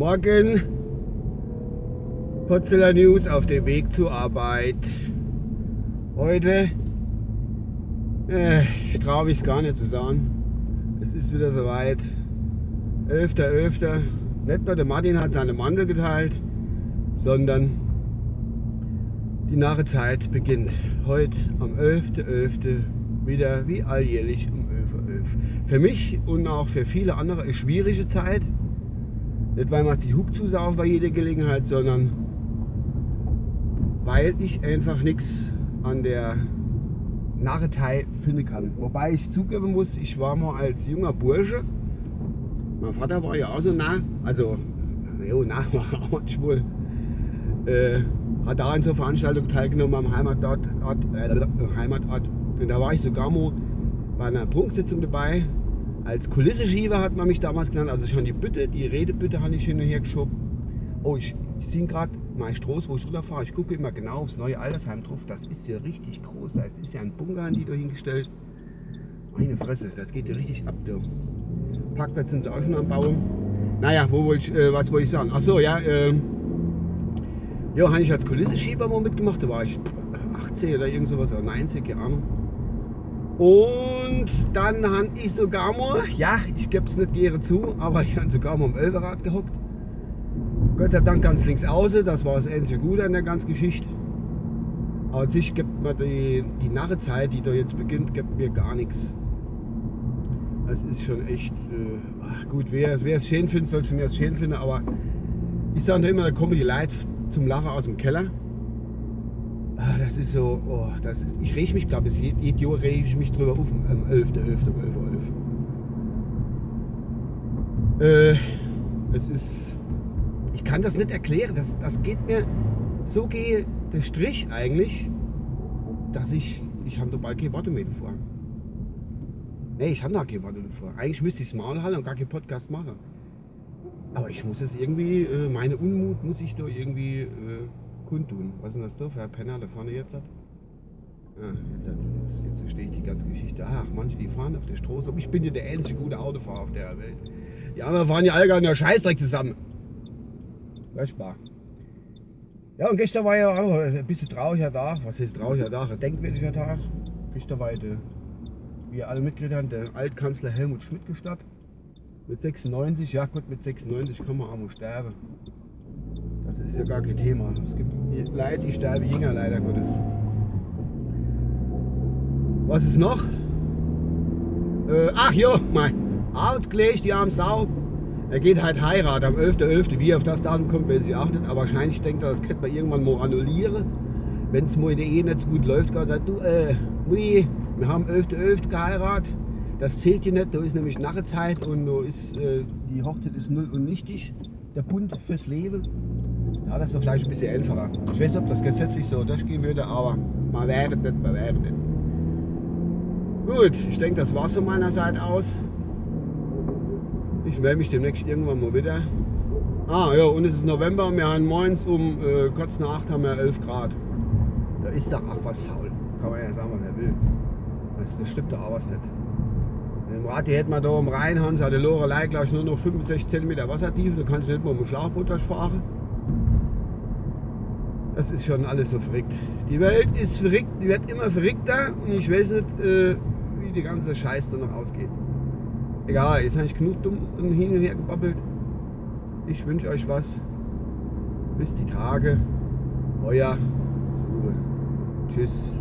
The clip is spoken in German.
Morgen. Potzeller News auf dem Weg zur Arbeit. Heute, äh, ich traue mich gar nicht zu sagen. Es ist wieder soweit. 11.11. .11. Nicht nur der Martin hat seine Mandel geteilt, sondern die nahe Zeit beginnt. Heute am 11.11. .11. wieder wie alljährlich um 11.11 Uhr. Für mich und auch für viele andere eine schwierige Zeit. Nicht weil man sich Hub zusauft bei jeder Gelegenheit, sondern weil ich einfach nichts an der Narretei finden kann. Wobei ich zugeben muss, ich war mal als junger Bursche, mein Vater war ja auch so nah, also jo, nah war auch manchmal, äh, hat da an so Veranstaltungen teilgenommen am Heimatort, äh, Heimatort. Und da war ich sogar mal bei einer Prunksitzung dabei. Als Kulissenschieber hat man mich damals genannt, also schon die Bütte, die Redebütte habe ich hin und her geschoben. Oh, ich, ich sehe gerade mein Stroß, wo ich runterfahre. Ich gucke immer genau aufs neue Altersheim drauf. Das ist ja richtig groß. Das ist ja ein Bunker die da hingestellt. Meine Fresse, das geht ja richtig ab. Da. Parkplätze sind sie auch schon am Bauen. Naja, wo wollte ich, äh, was wollte ich sagen? Achso, ja, äh, ja, habe ich als Kulissenschieber mal mitgemacht. Da war ich 18 oder irgend sowas, oder 90, keine Ahnung. Und dann habe ich sogar mal, ja, ich gebe es nicht gerne zu, aber ich habe sogar mal am Ölverrad gehockt. Gott sei Dank ganz links außen, das war das einzige Gute an der ganzen Geschichte. Aber an sich gibt mir die, die Narrezeit, die da jetzt beginnt, gibt mir gar nichts. Das ist schon echt, äh, gut, wer, wer es schön findet, soll es mir schön finden, aber ich sage immer, da kommen die Leute zum Lachen aus dem Keller. Ah, das ist so, oh, das ist, ich rege mich, glaube ich, jedes Jahr rege ich mich drüber auf, am 11.11. 11. 11. 11. Äh, es ist, ich kann das nicht erklären, das, das geht mir, so gehe der Strich eigentlich, dass ich, ich habe dabei keine Worte mehr vor. Nee, ich habe noch keine Worte vor. Eigentlich müsste ich es Maul halten und gar keinen Podcast machen. Aber ich muss es irgendwie, äh, meine Unmut muss ich da irgendwie äh, kundtun. Was ist denn das da für ein Penner da vorne jetzt hat? Ja, jetzt, jetzt, jetzt verstehe ich die ganze Geschichte. Ach, manche die fahren auf der Straße. Aber ich bin ja der einzige gute Autofahrer auf der Welt. Die anderen fahren ja alle in der Scheißdreck zusammen. Waschbar. Ja, und gestern war ja auch ein bisschen trauriger Tag. Was ist trauriger Tag? Ein denkwürdiger Tag. Gestern war der, wie alle mitgekriegt habt, der Altkanzler Helmut Schmidt gestorben. Mit 96, ja gut, mit 96 kann man auch mal sterben. Ist ja gar kein Thema. Es gibt Leute, die sterben jünger, leider Gottes. Was ist noch? Äh, ach ja, mein Arbeitskollege, die arme Sau. Er geht halt heiraten am 11.11. .11. Wie er auf das Datum kommt, ich auch nicht. Aber wahrscheinlich denkt er, das könnte man irgendwann mal annullieren. Wenn es mal in der Ehe nicht so gut läuft, kann er sagen, du, äh, Mutti, wir haben am 11.11. .11. geheiratet. Das zählt hier nicht, da ist nämlich Nachezeit und ist, äh, die Hochzeit ist null und nichtig. Der Bund fürs Leben. Ja, das ist vielleicht ein bisschen einfacher. Ich weiß nicht, ob das gesetzlich so durchgehen würde, aber man wäre nicht, man wäre nicht. Gut, ich denke, das war es von meiner Seite aus. Ich melde mich demnächst irgendwann mal wieder. Ah ja, und es ist November wir haben morgens um äh, kurz nach 8 haben wir 11 Grad. Da ist doch auch was faul. Kann man ja sagen, was er will. Das, das stimmt doch auch was nicht. Im Rad hätten wir da am Rhein, Hans, hat die Lorelei gleich nur noch 65 cm Wassertiefe, da kannst du nicht mal mit dem Schlauchboot durchfahren. Das ist schon alles so verrückt. Die Welt ist verrückt, die wird immer verrückter und ich weiß nicht, äh, wie die ganze Scheiß da noch ausgeht. Egal, jetzt habe ich genug dumm hin und her gebabbelt. Ich wünsche euch was. Bis die Tage. Euer Uwe. Tschüss.